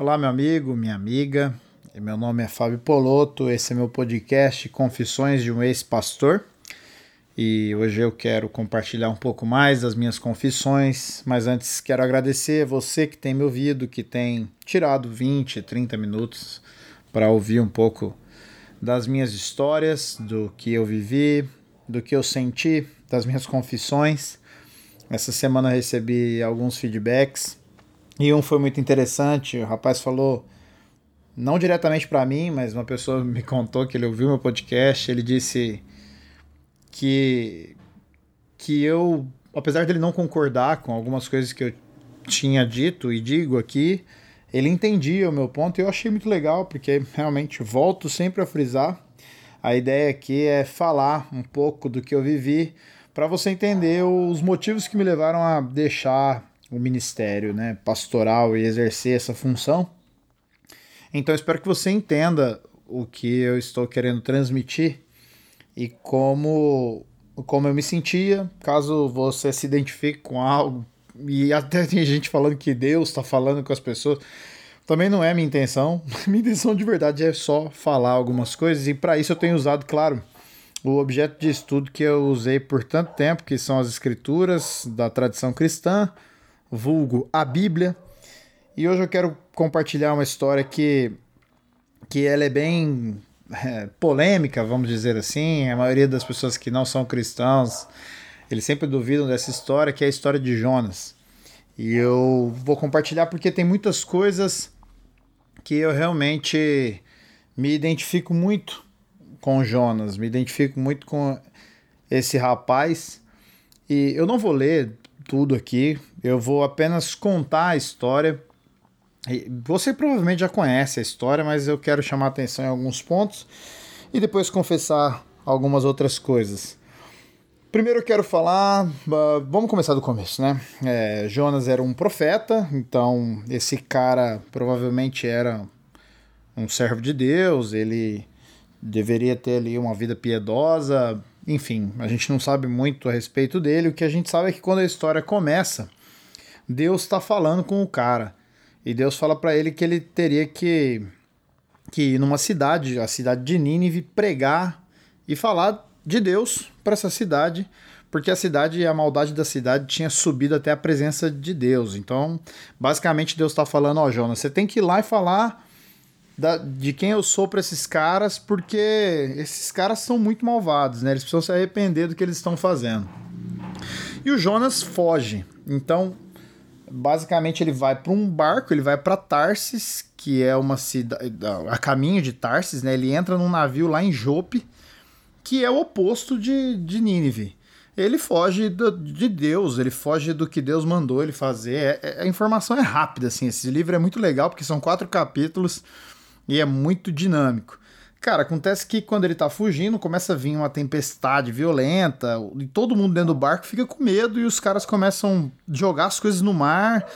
Olá, meu amigo, minha amiga. Meu nome é Fábio Poloto. Esse é meu podcast Confissões de um Ex-Pastor. E hoje eu quero compartilhar um pouco mais das minhas confissões. Mas antes, quero agradecer você que tem me ouvido, que tem tirado 20, 30 minutos para ouvir um pouco das minhas histórias, do que eu vivi, do que eu senti, das minhas confissões. Essa semana recebi alguns feedbacks e um foi muito interessante. O rapaz falou, não diretamente para mim, mas uma pessoa me contou que ele ouviu meu podcast. Ele disse que, que eu, apesar dele não concordar com algumas coisas que eu tinha dito e digo aqui, ele entendia o meu ponto e eu achei muito legal, porque realmente volto sempre a frisar. A ideia aqui é falar um pouco do que eu vivi para você entender os motivos que me levaram a deixar o ministério né, pastoral e exercer essa função. Então espero que você entenda o que eu estou querendo transmitir e como, como eu me sentia, caso você se identifique com algo. E até tem gente falando que Deus está falando com as pessoas. Também não é minha intenção. Minha intenção de verdade é só falar algumas coisas, e para isso eu tenho usado, claro, o objeto de estudo que eu usei por tanto tempo, que são as escrituras da tradição cristã, vulgo a Bíblia. E hoje eu quero compartilhar uma história que, que ela é bem é, polêmica, vamos dizer assim. A maioria das pessoas que não são cristãos, eles sempre duvidam dessa história, que é a história de Jonas. E eu vou compartilhar porque tem muitas coisas que eu realmente me identifico muito com Jonas, me identifico muito com esse rapaz. E eu não vou ler tudo aqui. Eu vou apenas contar a história. Você provavelmente já conhece a história, mas eu quero chamar atenção em alguns pontos e depois confessar algumas outras coisas. Primeiro eu quero falar, uh, vamos começar do começo, né? É, Jonas era um profeta, então esse cara provavelmente era um servo de Deus, ele deveria ter ali uma vida piedosa, enfim, a gente não sabe muito a respeito dele. O que a gente sabe é que quando a história começa, Deus está falando com o cara. E Deus fala para ele que ele teria que, que ir numa cidade, a cidade de Nínive, pregar e falar de Deus para essa cidade, porque a cidade e a maldade da cidade tinha subido até a presença de Deus. Então, basicamente, Deus está falando: Ó, Jonas, você tem que ir lá e falar da, de quem eu sou para esses caras, porque esses caras são muito malvados, né? Eles precisam se arrepender do que eles estão fazendo. E o Jonas foge. Então, basicamente, ele vai para um barco, ele vai para Tarsis, que é uma cidade a caminho de Tarsis, né? Ele entra num navio lá em Jope, que é o oposto de, de Nínive. Ele foge do, de Deus, ele foge do que Deus mandou ele fazer. É, é, a informação é rápida, assim. Esse livro é muito legal porque são quatro capítulos e é muito dinâmico. Cara, acontece que quando ele tá fugindo, começa a vir uma tempestade violenta, e todo mundo dentro do barco fica com medo, e os caras começam a jogar as coisas no mar,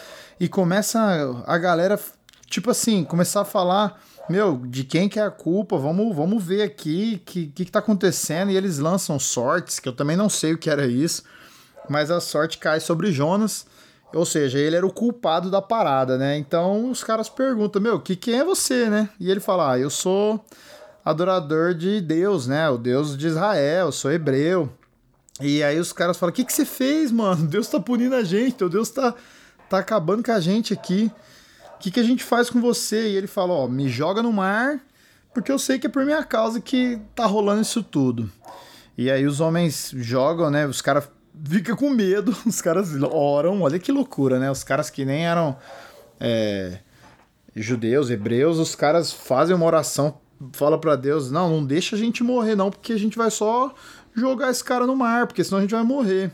e começa a galera, tipo assim, começar a falar, meu, de quem que é a culpa, vamos, vamos ver aqui o que, que, que tá acontecendo, e eles lançam sortes, que eu também não sei o que era isso, mas a sorte cai sobre Jonas, ou seja, ele era o culpado da parada, né? Então os caras perguntam, meu, que quem é você, né? E ele fala, ah, eu sou adorador de Deus, né? O Deus de Israel, sou hebreu. E aí os caras falam, o que, que você fez, mano? Deus tá punindo a gente, teu Deus tá, tá acabando com a gente aqui. O que, que a gente faz com você? E ele fala, ó, me joga no mar, porque eu sei que é por minha causa que tá rolando isso tudo. E aí os homens jogam, né? Os caras fica com medo, os caras oram, olha que loucura, né? Os caras que nem eram é, judeus, hebreus, os caras fazem uma oração, fala para Deus, não, não deixa a gente morrer não, porque a gente vai só jogar esse cara no mar, porque senão a gente vai morrer.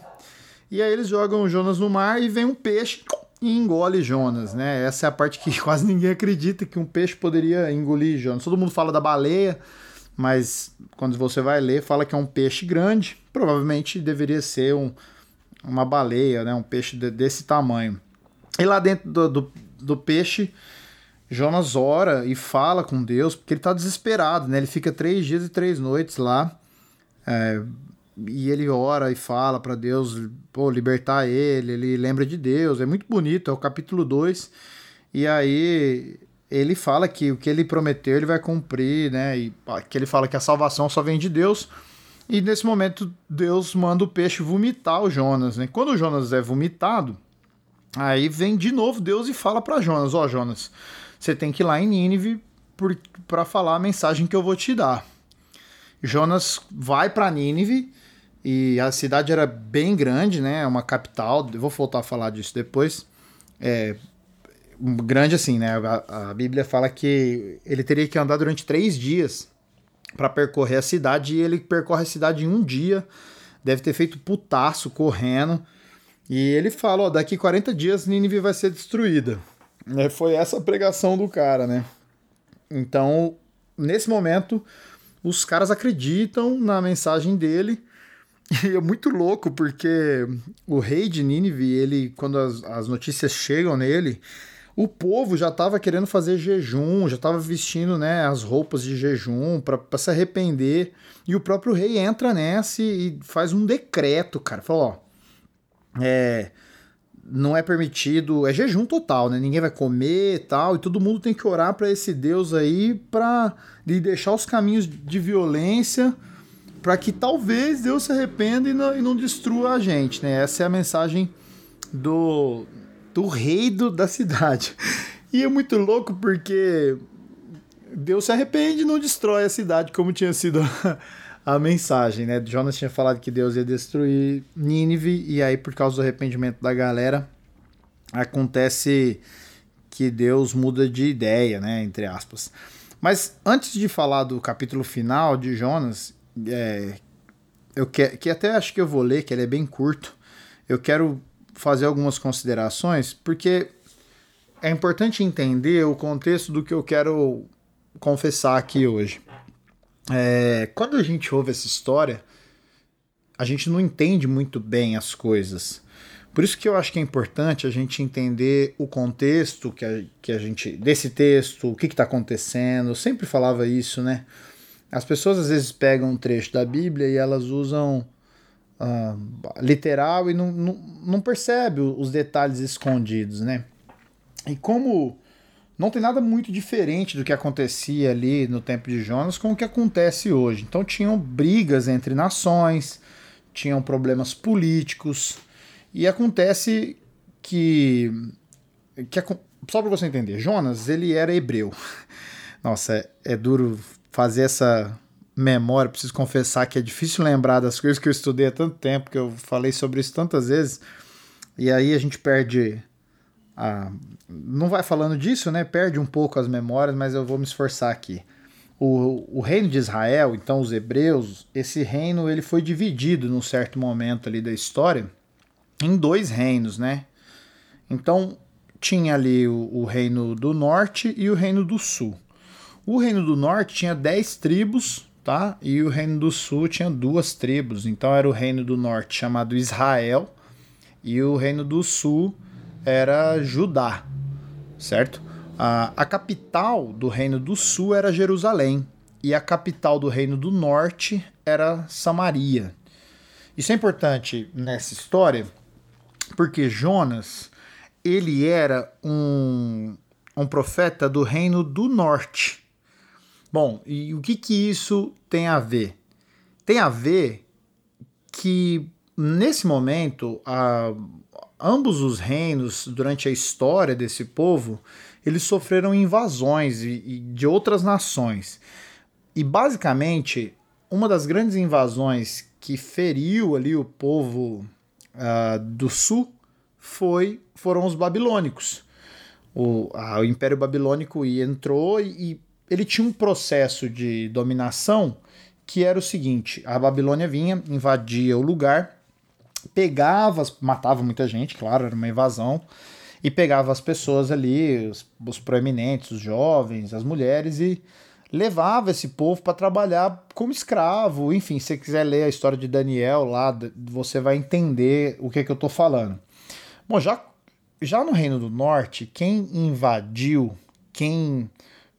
E aí eles jogam Jonas no mar e vem um peixe e engole Jonas, né? Essa é a parte que quase ninguém acredita que um peixe poderia engolir Jonas. Todo mundo fala da baleia, mas quando você vai ler, fala que é um peixe grande, provavelmente deveria ser um, uma baleia, né? um peixe de, desse tamanho. E lá dentro do, do, do, peixe, Jonas ora e fala com Deus, porque ele está desesperado, né? ele fica três dias e três noites lá. É, e ele ora e fala para Deus pô, libertar ele, ele lembra de Deus, é muito bonito, é o capítulo 2. E aí ele fala que o que ele prometeu ele vai cumprir, né? E que ele fala que a salvação só vem de Deus. E nesse momento Deus manda o peixe vomitar o Jonas, né? Quando o Jonas é vomitado, aí vem de novo Deus e fala para Jonas, ó oh, Jonas, você tem que ir lá em Nínive para falar a mensagem que eu vou te dar. Jonas vai para Nínive e a cidade era bem grande, né? É uma capital. Eu vou voltar a falar disso depois. É grande assim, né? A, a Bíblia fala que ele teria que andar durante três dias para percorrer a cidade e ele percorre a cidade em um dia. Deve ter feito putaço correndo. E ele fala: ó, daqui 40 dias Nínive vai ser destruída. É, foi essa a pregação do cara, né? Então, nesse momento, os caras acreditam na mensagem dele. E é muito louco porque o rei de Nínive, ele, quando as, as notícias chegam nele, o povo já estava querendo fazer jejum, já estava vestindo né, as roupas de jejum para se arrepender. E o próprio rei entra nessa e faz um decreto, cara. Fala, ó, é, não é permitido, é jejum total, né? Ninguém vai comer e tal, e todo mundo tem que orar para esse Deus aí para lhe deixar os caminhos de violência, para que talvez Deus se arrependa e não, e não, destrua a gente, né? Essa é a mensagem do, do rei do, da cidade. E é muito louco porque Deus se arrepende e não destrói a cidade como tinha sido a mensagem, né? Jonas tinha falado que Deus ia destruir Nínive, e aí, por causa do arrependimento da galera, acontece que Deus muda de ideia, né? Entre aspas. Mas antes de falar do capítulo final de Jonas, é, eu que, que até acho que eu vou ler, que ele é bem curto, eu quero fazer algumas considerações, porque é importante entender o contexto do que eu quero confessar aqui hoje. É, quando a gente ouve essa história, a gente não entende muito bem as coisas. Por isso que eu acho que é importante a gente entender o contexto que a, que a gente desse texto, o que está acontecendo. Eu sempre falava isso, né? As pessoas às vezes pegam um trecho da Bíblia e elas usam uh, literal e não, não, não percebe os detalhes escondidos, né? E como não tem nada muito diferente do que acontecia ali no tempo de Jonas com o que acontece hoje. Então tinham brigas entre nações, tinham problemas políticos e acontece que, que só para você entender, Jonas ele era hebreu. Nossa, é, é duro fazer essa memória, preciso confessar que é difícil lembrar das coisas que eu estudei há tanto tempo, que eu falei sobre isso tantas vezes, e aí a gente perde a, não vai falando disso, né? Perde um pouco as memórias, mas eu vou me esforçar aqui. O, o reino de Israel, então os hebreus, esse reino ele foi dividido num certo momento ali da história em dois reinos, né? Então tinha ali o, o reino do norte e o reino do sul. O reino do norte tinha dez tribos, tá? E o reino do sul tinha duas tribos. Então era o reino do norte chamado Israel e o reino do sul era Judá, certo? A, a capital do Reino do Sul era Jerusalém e a capital do Reino do Norte era Samaria. Isso é importante nessa história porque Jonas ele era um, um profeta do Reino do Norte. Bom, e o que, que isso tem a ver? Tem a ver que nesse momento a, ambos os reinos, durante a história desse povo, eles sofreram invasões de outras nações. E basicamente, uma das grandes invasões que feriu ali o povo uh, do sul foi foram os babilônicos. O, a, o Império Babilônico entrou e, e ele tinha um processo de dominação que era o seguinte: a Babilônia vinha, invadia o lugar, pegava, matava muita gente, claro, era uma invasão, e pegava as pessoas ali, os, os proeminentes, os jovens, as mulheres, e levava esse povo para trabalhar como escravo. Enfim, se você quiser ler a história de Daniel lá, você vai entender o que, é que eu estou falando. Bom, já, já no Reino do Norte, quem invadiu, quem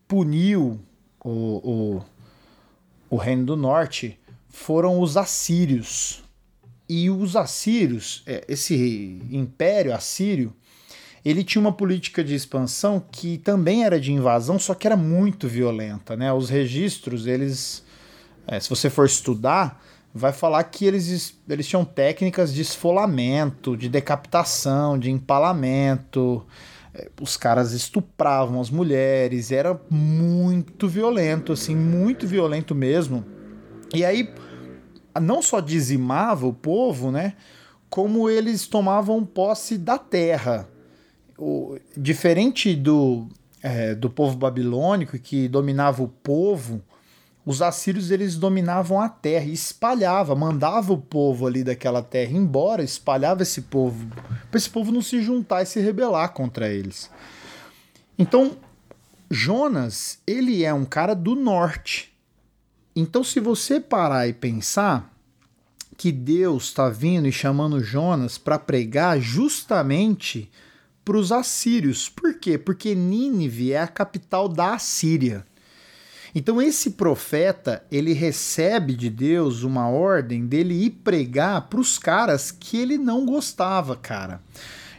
puniu o, o, o Reino do Norte foram os assírios. E os assírios, é, esse império assírio, ele tinha uma política de expansão que também era de invasão, só que era muito violenta, né? Os registros, eles, é, se você for estudar, vai falar que eles, eles tinham técnicas de esfolamento, de decapitação, de empalamento. É, os caras estupravam as mulheres, era muito violento, assim, muito violento mesmo. E aí, não só dizimava o povo, né? Como eles tomavam posse da terra. O, diferente do, é, do povo babilônico, que dominava o povo, os assírios eles dominavam a terra espalhava, mandava o povo ali daquela terra embora, espalhava esse povo, para esse povo não se juntar e se rebelar contra eles. Então, Jonas, ele é um cara do norte. Então, se você parar e pensar que Deus está vindo e chamando Jonas para pregar justamente para os assírios. Por quê? Porque Nínive é a capital da Assíria. Então esse profeta, ele recebe de Deus uma ordem dele ir pregar para os caras que ele não gostava, cara.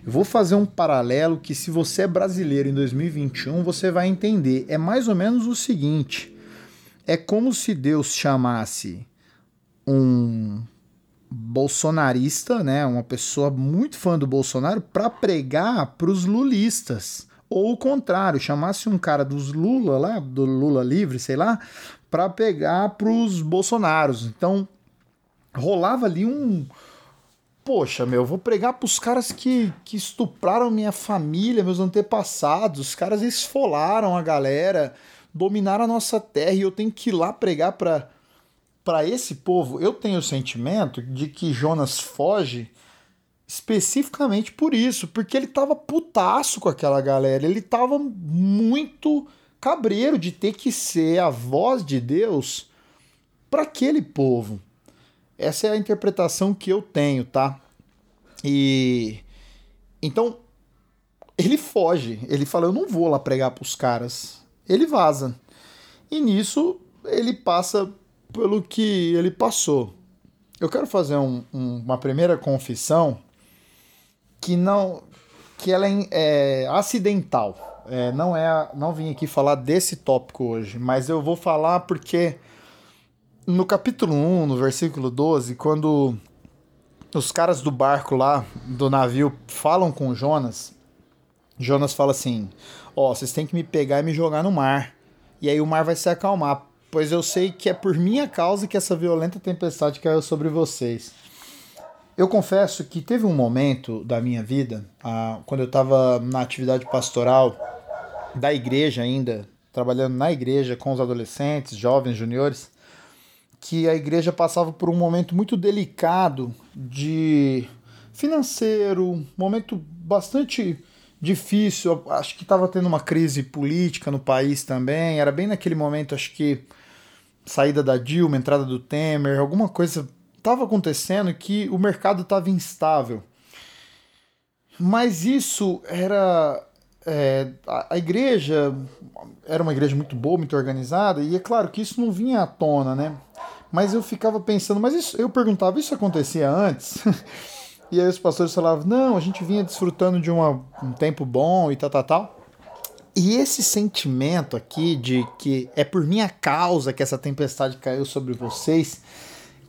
Eu vou fazer um paralelo que se você é brasileiro em 2021, você vai entender. É mais ou menos o seguinte: é como se Deus chamasse um bolsonarista, né, uma pessoa muito fã do Bolsonaro para pregar para os lulistas. Ou o contrário, chamasse um cara dos Lula lá, do Lula livre, sei lá, para pegar pros Bolsonaros. Então, rolava ali um. Poxa, meu, vou pregar pros caras que, que estupraram minha família, meus antepassados. Os caras esfolaram a galera, dominaram a nossa terra e eu tenho que ir lá pregar para para esse povo. Eu tenho o sentimento de que Jonas foge especificamente por isso, porque ele tava putaço com aquela galera, ele tava muito cabreiro de ter que ser a voz de Deus para aquele povo. Essa é a interpretação que eu tenho, tá? E então ele foge, ele fala: "Eu não vou lá pregar para os caras". Ele vaza. E nisso ele passa pelo que ele passou. Eu quero fazer um, um, uma primeira confissão que não que ela é, é acidental. É, não é, não vim aqui falar desse tópico hoje, mas eu vou falar porque no capítulo 1, no versículo 12, quando os caras do barco lá, do navio, falam com Jonas, Jonas fala assim: Ó, vocês têm que me pegar e me jogar no mar. E aí o mar vai se acalmar, pois eu sei que é por minha causa que essa violenta tempestade caiu sobre vocês. Eu confesso que teve um momento da minha vida, ah, quando eu estava na atividade pastoral da igreja ainda, trabalhando na igreja com os adolescentes, jovens, juniores, que a igreja passava por um momento muito delicado de financeiro, momento bastante difícil. Acho que estava tendo uma crise política no país também. Era bem naquele momento, acho que saída da Dilma, entrada do Temer, alguma coisa estava acontecendo que o mercado estava instável. Mas isso era. É, a, a, igreja era uma igreja muito boa, muito organizada, e é claro que isso não vinha à tona, né? Mas eu ficava pensando, mas isso, eu perguntava, isso acontecia antes? e aí os pastores falavam, não, a gente vinha desfrutando de uma, um tempo bom e tal, tal, tal. E esse sentimento aqui de que é por minha causa que essa tempestade caiu sobre vocês,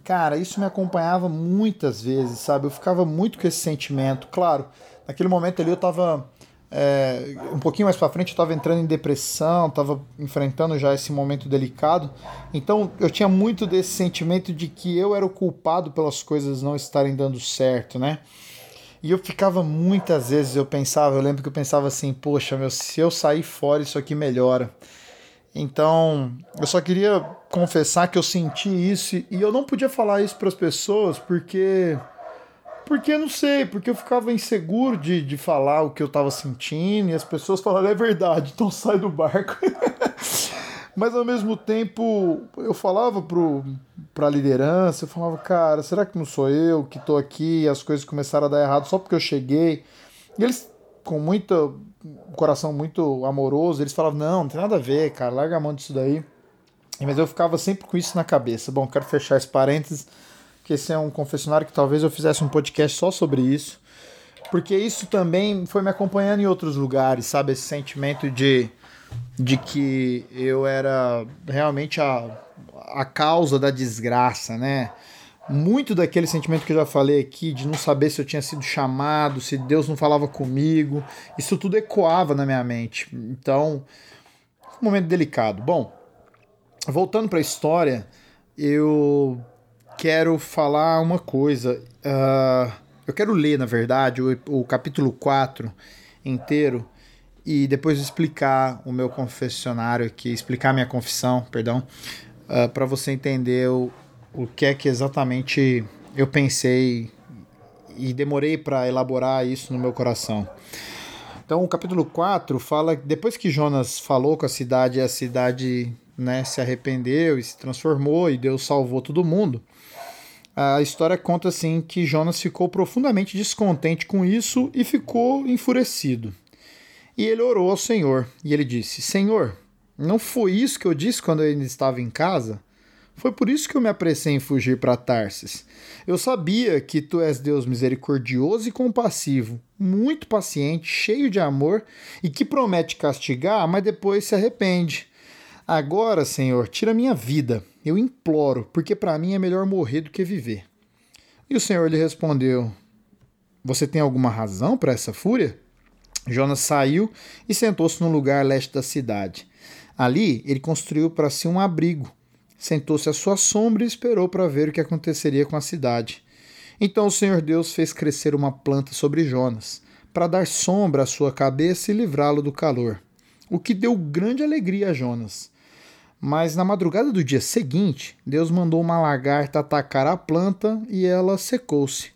Cara, isso me acompanhava muitas vezes, sabe? Eu ficava muito com esse sentimento. Claro, naquele momento ali eu tava. É, um pouquinho mais para frente eu estava entrando em depressão, estava enfrentando já esse momento delicado. Então eu tinha muito desse sentimento de que eu era o culpado pelas coisas não estarem dando certo, né? E eu ficava muitas vezes, eu pensava, eu lembro que eu pensava assim, poxa, meu, se eu sair fora isso aqui melhora. Então, eu só queria confessar que eu senti isso e eu não podia falar isso para as pessoas porque porque não sei, porque eu ficava inseguro de, de falar o que eu estava sentindo e as pessoas falaram é verdade, então sai do barco. Mas ao mesmo tempo eu falava pro, pra liderança, eu falava, cara, será que não sou eu que tô aqui e as coisas começaram a dar errado só porque eu cheguei? E eles, com muito coração muito amoroso, eles falavam, não, não tem nada a ver, cara, larga a mão disso daí. Mas eu ficava sempre com isso na cabeça. Bom, quero fechar esse parênteses, que esse é um confessionário que talvez eu fizesse um podcast só sobre isso. porque isso também foi me acompanhando em outros lugares, sabe? Esse sentimento de, de que eu era realmente a, a causa da desgraça, né? Muito daquele sentimento que eu já falei aqui, de não saber se eu tinha sido chamado, se Deus não falava comigo, isso tudo ecoava na minha mente. Então, um momento delicado. Bom, voltando para a história, eu quero falar uma coisa. Uh, eu quero ler, na verdade, o, o capítulo 4 inteiro e depois explicar o meu confessionário aqui, explicar minha confissão, perdão, uh, ah, para você entender o, o que é que exatamente eu pensei e demorei para elaborar isso no meu coração. Então, o capítulo 4 fala depois que Jonas falou com a cidade, a cidade né, se arrependeu e se transformou e Deus salvou todo mundo. A história conta assim que Jonas ficou profundamente descontente com isso e ficou enfurecido. E ele orou ao Senhor e ele disse: Senhor, não foi isso que eu disse quando ainda estava em casa? Foi por isso que eu me apressei em fugir para Tarsis. Eu sabia que tu és Deus misericordioso e compassivo, muito paciente, cheio de amor e que promete castigar, mas depois se arrepende. Agora, Senhor, tira minha vida, eu imploro, porque para mim é melhor morrer do que viver. E o Senhor lhe respondeu: Você tem alguma razão para essa fúria? Jonas saiu e sentou-se num lugar leste da cidade. Ali ele construiu para si um abrigo. Sentou-se à sua sombra e esperou para ver o que aconteceria com a cidade. Então o Senhor Deus fez crescer uma planta sobre Jonas, para dar sombra à sua cabeça e livrá-lo do calor, o que deu grande alegria a Jonas. Mas na madrugada do dia seguinte, Deus mandou uma lagarta atacar a planta e ela secou-se.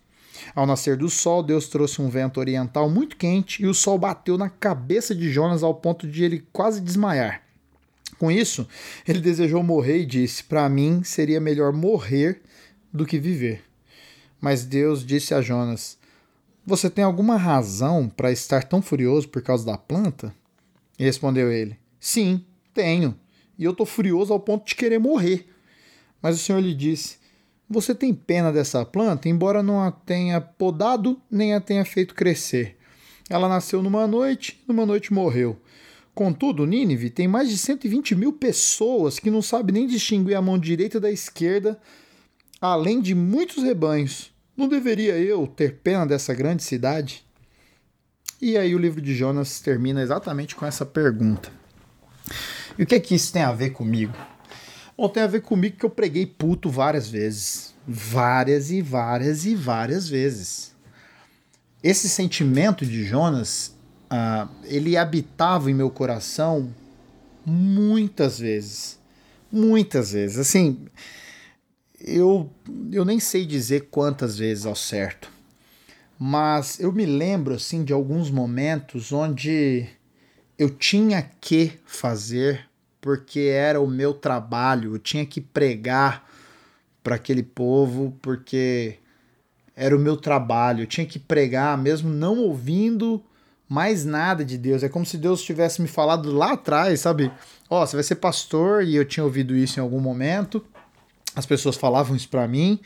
Ao nascer do sol, Deus trouxe um vento oriental muito quente e o sol bateu na cabeça de Jonas ao ponto de ele quase desmaiar. Com isso, ele desejou morrer e disse: Para mim seria melhor morrer do que viver. Mas Deus disse a Jonas: Você tem alguma razão para estar tão furioso por causa da planta? E respondeu ele: Sim, tenho e eu estou furioso ao ponto de querer morrer. Mas o Senhor lhe disse: Você tem pena dessa planta, embora não a tenha podado nem a tenha feito crescer. Ela nasceu numa noite, numa noite morreu. Contudo, Nínive tem mais de 120 mil pessoas que não sabem nem distinguir a mão direita da esquerda, além de muitos rebanhos. Não deveria eu ter pena dessa grande cidade? E aí o livro de Jonas termina exatamente com essa pergunta. E o que é que isso tem a ver comigo? Bom, tem a ver comigo que eu preguei puto várias vezes. Várias e várias e várias vezes. Esse sentimento de Jonas, uh, ele habitava em meu coração muitas vezes. Muitas vezes. Assim, eu, eu nem sei dizer quantas vezes ao certo. Mas eu me lembro, assim, de alguns momentos onde eu tinha que fazer porque era o meu trabalho, eu tinha que pregar para aquele povo porque era o meu trabalho, eu tinha que pregar mesmo não ouvindo mais nada de Deus. É como se Deus tivesse me falado lá atrás, sabe? Ó, oh, você vai ser pastor e eu tinha ouvido isso em algum momento. As pessoas falavam isso para mim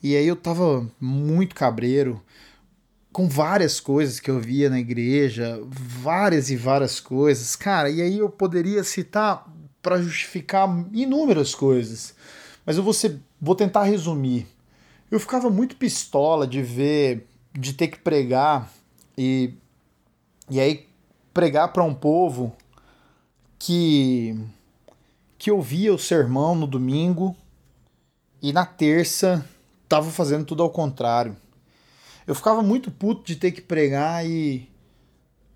e aí eu tava muito cabreiro com várias coisas que eu via na igreja, várias e várias coisas, cara, e aí eu poderia citar para justificar inúmeras coisas, mas eu vou, ser, vou tentar resumir. Eu ficava muito pistola de ver, de ter que pregar e, e aí pregar para um povo que que ouvia o sermão no domingo e na terça tava fazendo tudo ao contrário. Eu ficava muito puto de ter que pregar e,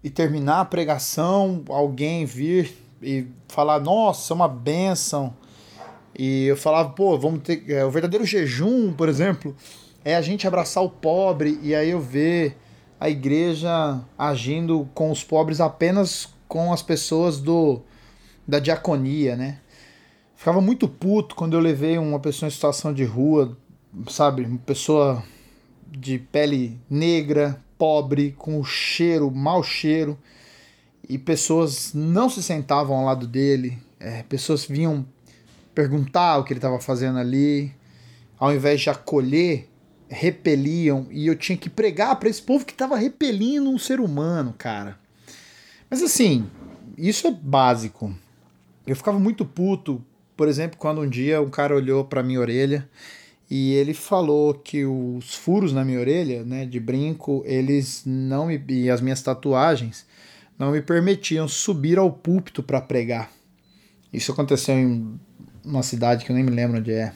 e terminar a pregação, alguém vir e falar, nossa, é uma benção. E eu falava, pô, vamos ter. É, o verdadeiro jejum, por exemplo, é a gente abraçar o pobre e aí eu ver a igreja agindo com os pobres apenas com as pessoas do da diaconia, né? Ficava muito puto quando eu levei uma pessoa em situação de rua, sabe? Uma pessoa de pele negra, pobre, com cheiro, mau cheiro, e pessoas não se sentavam ao lado dele, é, pessoas vinham perguntar o que ele estava fazendo ali, ao invés de acolher repeliam e eu tinha que pregar para esse povo que estava repelindo um ser humano, cara. Mas assim, isso é básico. Eu ficava muito puto, por exemplo, quando um dia um cara olhou para minha orelha e ele falou que os furos na minha orelha, né, de brinco, eles não me e as minhas tatuagens não me permitiam subir ao púlpito para pregar. Isso aconteceu em uma cidade que eu nem me lembro onde é.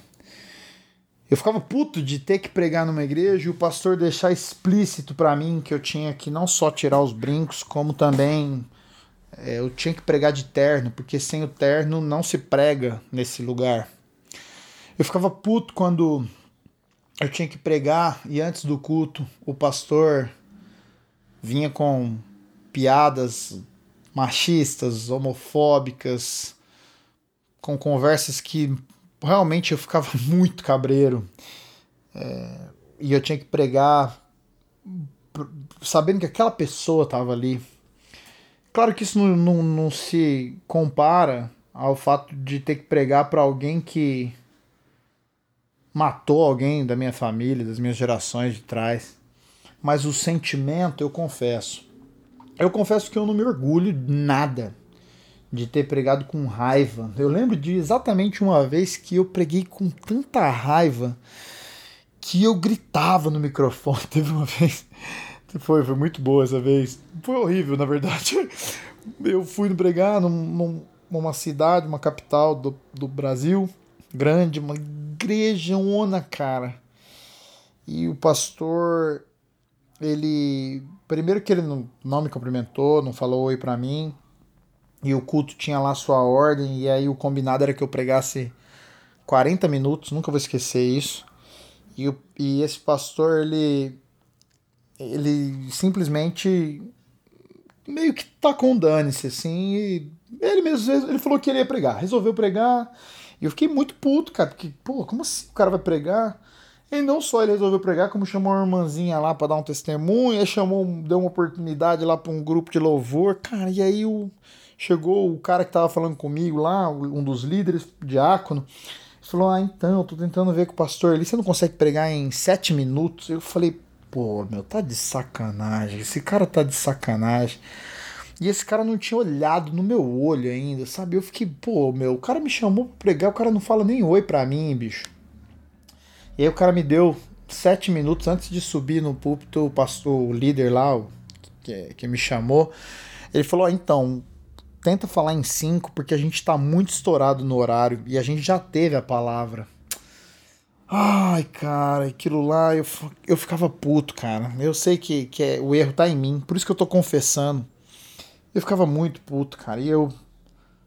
Eu ficava puto de ter que pregar numa igreja e o pastor deixar explícito para mim que eu tinha que não só tirar os brincos, como também é, eu tinha que pregar de terno, porque sem o terno não se prega nesse lugar. Eu ficava puto quando eu tinha que pregar e antes do culto o pastor vinha com piadas machistas, homofóbicas, com conversas que realmente eu ficava muito cabreiro. É, e eu tinha que pregar sabendo que aquela pessoa estava ali. Claro que isso não, não, não se compara ao fato de ter que pregar para alguém que matou alguém da minha família, das minhas gerações de trás. Mas o sentimento, eu confesso. Eu confesso que eu não me orgulho nada de ter pregado com raiva. Eu lembro de exatamente uma vez que eu preguei com tanta raiva que eu gritava no microfone. Teve uma vez. Foi, foi muito boa essa vez. Foi horrível, na verdade. Eu fui pregar num, numa cidade, uma capital do, do Brasil, grande, uma igreja ona, cara. E o pastor, ele. Primeiro que ele não, não me cumprimentou, não falou oi pra mim e o culto tinha lá sua ordem, e aí o combinado era que eu pregasse 40 minutos, nunca vou esquecer isso. E, o, e esse pastor, ele, ele simplesmente meio que tá com dane-se, assim, e ele mesmo, ele falou que ele ia pregar, resolveu pregar, e eu fiquei muito puto, cara, porque, pô, como assim o cara vai pregar? E não só ele resolveu pregar, como chamou uma irmãzinha lá para dar um testemunho, chamou, deu uma oportunidade lá para um grupo de louvor, cara, e aí o chegou o cara que estava falando comigo lá, um dos líderes, diácono, falou: Ah, então, tô tentando ver com o pastor ali, você não consegue pregar em sete minutos? Eu falei: Pô, meu, tá de sacanagem, esse cara tá de sacanagem. E esse cara não tinha olhado no meu olho ainda, sabe? Eu fiquei, pô, meu, o cara me chamou pra pregar, o cara não fala nem oi pra mim, bicho. E aí o cara me deu sete minutos antes de subir no púlpito, o pastor, o líder lá, que, que me chamou, ele falou: ah, então, tenta falar em cinco, porque a gente tá muito estourado no horário e a gente já teve a palavra. Ai, cara, aquilo lá eu, eu ficava puto, cara. Eu sei que, que é, o erro tá em mim, por isso que eu tô confessando. Eu ficava muito puto, cara. E eu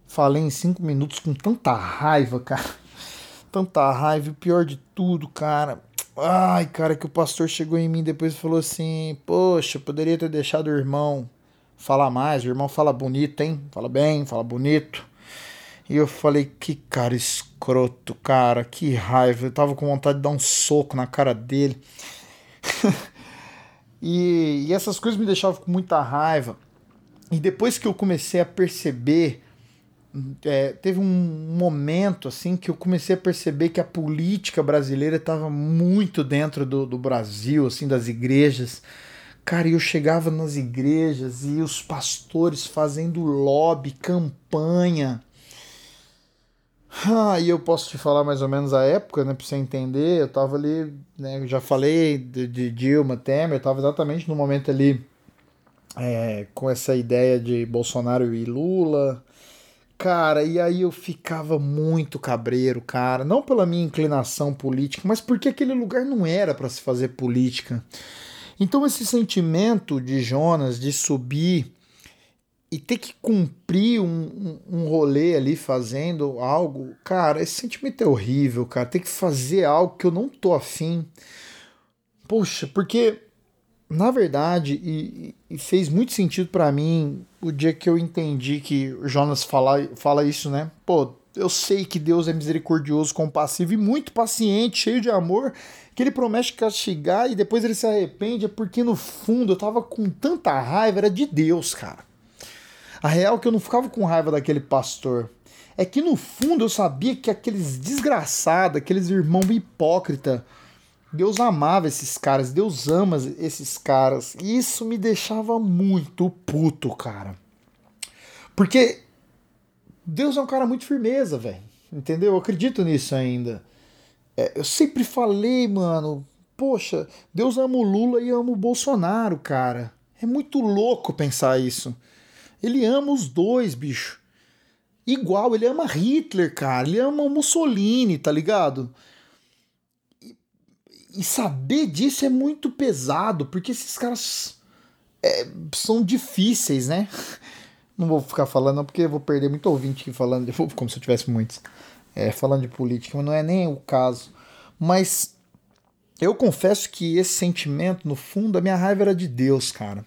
falei em cinco minutos com tanta raiva, cara. Tanta raiva. E o pior de tudo, cara. Ai, cara, que o pastor chegou em mim depois e falou assim: Poxa, poderia ter deixado o irmão falar mais. O irmão fala bonito, hein? Fala bem, fala bonito. E eu falei, que cara escroto, cara, que raiva. Eu tava com vontade de dar um soco na cara dele. e, e essas coisas me deixavam com muita raiva. E depois que eu comecei a perceber, é, teve um momento assim que eu comecei a perceber que a política brasileira estava muito dentro do, do Brasil, assim, das igrejas. Cara, eu chegava nas igrejas e os pastores fazendo lobby, campanha. Ah, e eu posso te falar mais ou menos a época, né, pra você entender. Eu tava ali, né, eu já falei de, de Dilma, Temer, eu tava exatamente no momento ali é, com essa ideia de Bolsonaro e Lula. Cara, e aí eu ficava muito cabreiro, cara. Não pela minha inclinação política, mas porque aquele lugar não era para se fazer política. Então, esse sentimento de Jonas de subir e ter que cumprir um, um, um rolê ali fazendo algo, cara, esse sentimento é horrível, cara. Ter que fazer algo que eu não tô afim. Poxa, porque na verdade, e, e fez muito sentido para mim o dia que eu entendi que Jonas fala, fala isso, né? Pô, eu sei que Deus é misericordioso, compassivo e muito paciente, cheio de amor, que ele promete castigar e depois ele se arrepende, é porque no fundo eu tava com tanta raiva, era de Deus, cara. A real é que eu não ficava com raiva daquele pastor. É que no fundo eu sabia que aqueles desgraçados, aqueles irmãos hipócritas, Deus amava esses caras, Deus ama esses caras. E isso me deixava muito puto, cara. Porque Deus é um cara muito firmeza, velho. Entendeu? Eu acredito nisso ainda. É, eu sempre falei, mano, poxa, Deus ama o Lula e ama o Bolsonaro, cara. É muito louco pensar isso. Ele ama os dois, bicho. Igual, ele ama Hitler, cara. Ele ama o Mussolini, tá ligado? E, saber disso é muito pesado, porque esses caras é, são difíceis, né? Não vou ficar falando, porque vou perder muito ouvinte aqui falando, como se eu tivesse muitos, é, falando de política, mas não é nem o caso. Mas eu confesso que esse sentimento, no fundo, a minha raiva era de Deus, cara.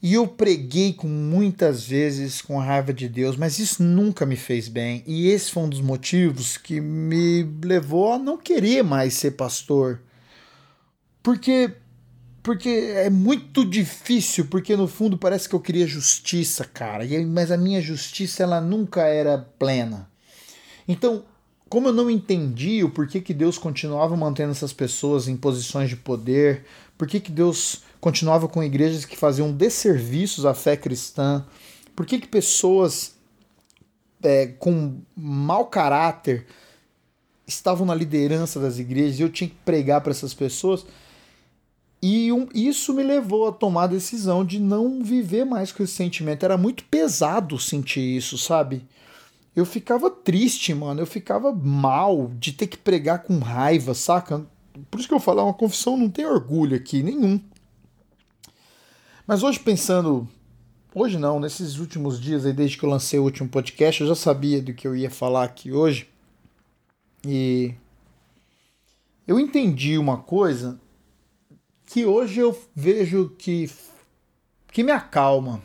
E eu preguei com muitas vezes com raiva de Deus, mas isso nunca me fez bem. E esse foi um dos motivos que me levou a não querer mais ser pastor. Porque porque é muito difícil, porque no fundo parece que eu queria justiça, cara. E, mas a minha justiça ela nunca era plena. Então, como eu não entendi o porquê que Deus continuava mantendo essas pessoas em posições de poder, por que, Deus continuava com igrejas que faziam desserviços à fé cristã, por que, que pessoas é, com mau caráter estavam na liderança das igrejas e eu tinha que pregar para essas pessoas e um, isso me levou a tomar a decisão de não viver mais com esse sentimento. Era muito pesado sentir isso, sabe? Eu ficava triste, mano. Eu ficava mal de ter que pregar com raiva, saca? Por isso que eu falo, é uma confissão não tem orgulho aqui, nenhum. Mas hoje pensando. Hoje não, nesses últimos dias aí, desde que eu lancei o último podcast, eu já sabia do que eu ia falar aqui hoje. E. Eu entendi uma coisa que hoje eu vejo que, que me acalma.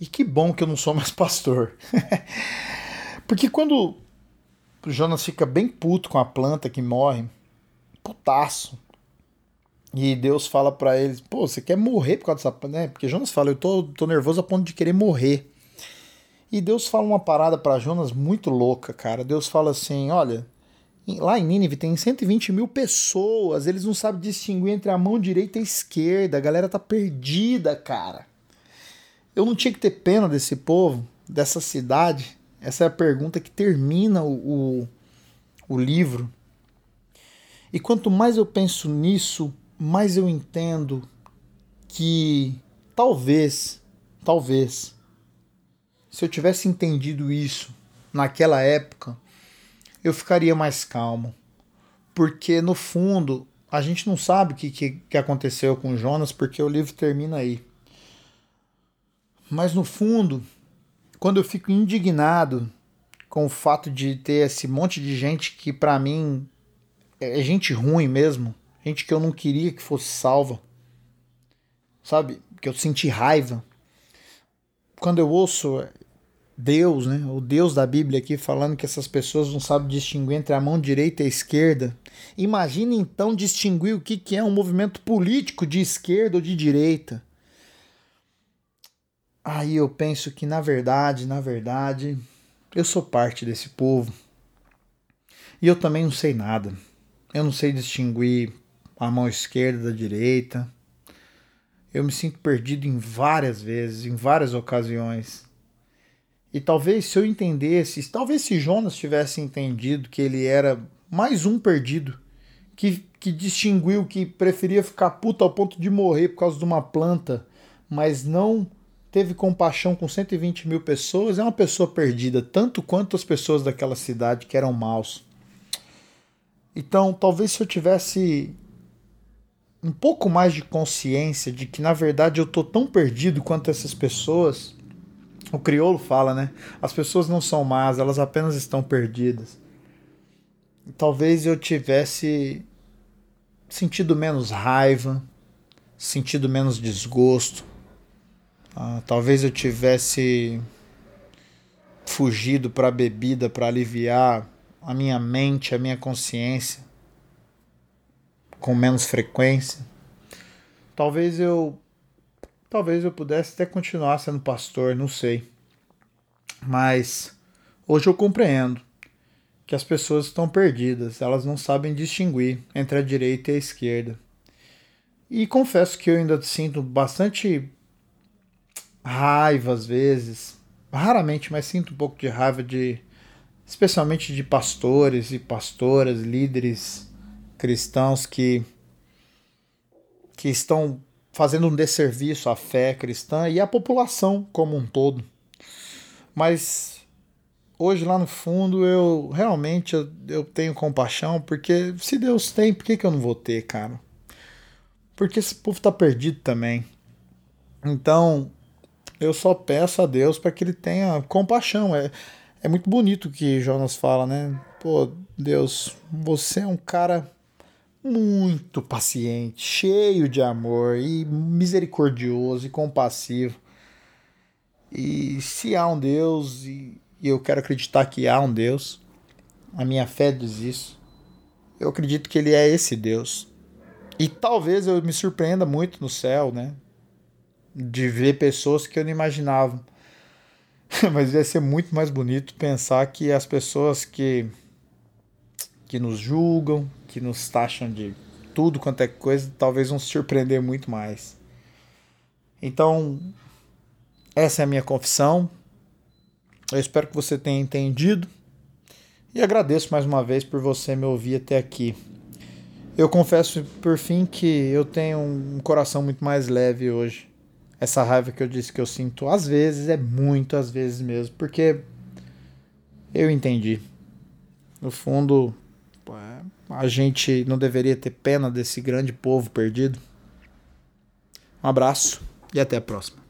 E que bom que eu não sou mais pastor. Porque quando o Jonas fica bem puto com a planta que morre, putaço. E Deus fala para eles: pô, você quer morrer por causa dessa. Né? Porque Jonas fala: eu tô, tô nervoso a ponto de querer morrer. E Deus fala uma parada para Jonas muito louca, cara. Deus fala assim: olha, Lá em Nínive tem 120 mil pessoas, eles não sabem distinguir entre a mão direita e a esquerda, a galera tá perdida, cara. Eu não tinha que ter pena desse povo, dessa cidade? Essa é a pergunta que termina o, o, o livro. E quanto mais eu penso nisso, mais eu entendo que talvez, talvez, se eu tivesse entendido isso naquela época, eu ficaria mais calmo. Porque no fundo, a gente não sabe o que, que, que aconteceu com Jonas, porque o livro termina aí. Mas no fundo, quando eu fico indignado com o fato de ter esse monte de gente que para mim é gente ruim mesmo, gente que eu não queria que fosse salva, sabe? Que eu senti raiva. Quando eu ouço Deus, né, o Deus da Bíblia aqui falando que essas pessoas não sabem distinguir entre a mão direita e a esquerda. Imagine então distinguir o que, que é um movimento político de esquerda ou de direita. Aí eu penso que na verdade, na verdade, eu sou parte desse povo. E eu também não sei nada. Eu não sei distinguir a mão esquerda da direita. Eu me sinto perdido em várias vezes, em várias ocasiões. E talvez se eu entendesse, talvez se Jonas tivesse entendido que ele era mais um perdido, que, que distinguiu que preferia ficar puto ao ponto de morrer por causa de uma planta, mas não teve compaixão com 120 mil pessoas, é uma pessoa perdida, tanto quanto as pessoas daquela cidade que eram maus. Então, talvez se eu tivesse um pouco mais de consciência de que na verdade eu tô tão perdido quanto essas pessoas, o crioulo fala, né? As pessoas não são más, elas apenas estão perdidas. Talvez eu tivesse sentido menos raiva, sentido menos desgosto. Ah, talvez eu tivesse fugido para a bebida para aliviar a minha mente, a minha consciência com menos frequência. Talvez eu Talvez eu pudesse até continuar sendo pastor, não sei. Mas hoje eu compreendo que as pessoas estão perdidas, elas não sabem distinguir entre a direita e a esquerda. E confesso que eu ainda sinto bastante raiva às vezes, raramente, mas sinto um pouco de raiva de especialmente de pastores e pastoras, líderes cristãos que que estão fazendo um desserviço à fé cristã e à população como um todo. Mas hoje lá no fundo eu realmente eu, eu tenho compaixão, porque se Deus tem, por que, que eu não vou ter, cara? Porque esse povo tá perdido também. Então, eu só peço a Deus para que ele tenha compaixão. É, é muito bonito o que Jonas fala, né? Pô, Deus, você é um cara muito paciente, cheio de amor e misericordioso e compassivo. E se há um Deus, e eu quero acreditar que há um Deus, a minha fé diz isso. Eu acredito que ele é esse Deus. E talvez eu me surpreenda muito no céu, né? De ver pessoas que eu não imaginava. Mas ia ser muito mais bonito pensar que as pessoas que que nos julgam, que nos taxam de tudo quanto é coisa, talvez vão se surpreender muito mais. Então, essa é a minha confissão. Eu espero que você tenha entendido e agradeço mais uma vez por você me ouvir até aqui. Eu confesso por fim que eu tenho um coração muito mais leve hoje. Essa raiva que eu disse que eu sinto às vezes é muito às vezes mesmo, porque eu entendi. No fundo, a gente não deveria ter pena desse grande povo perdido. Um abraço e até a próxima.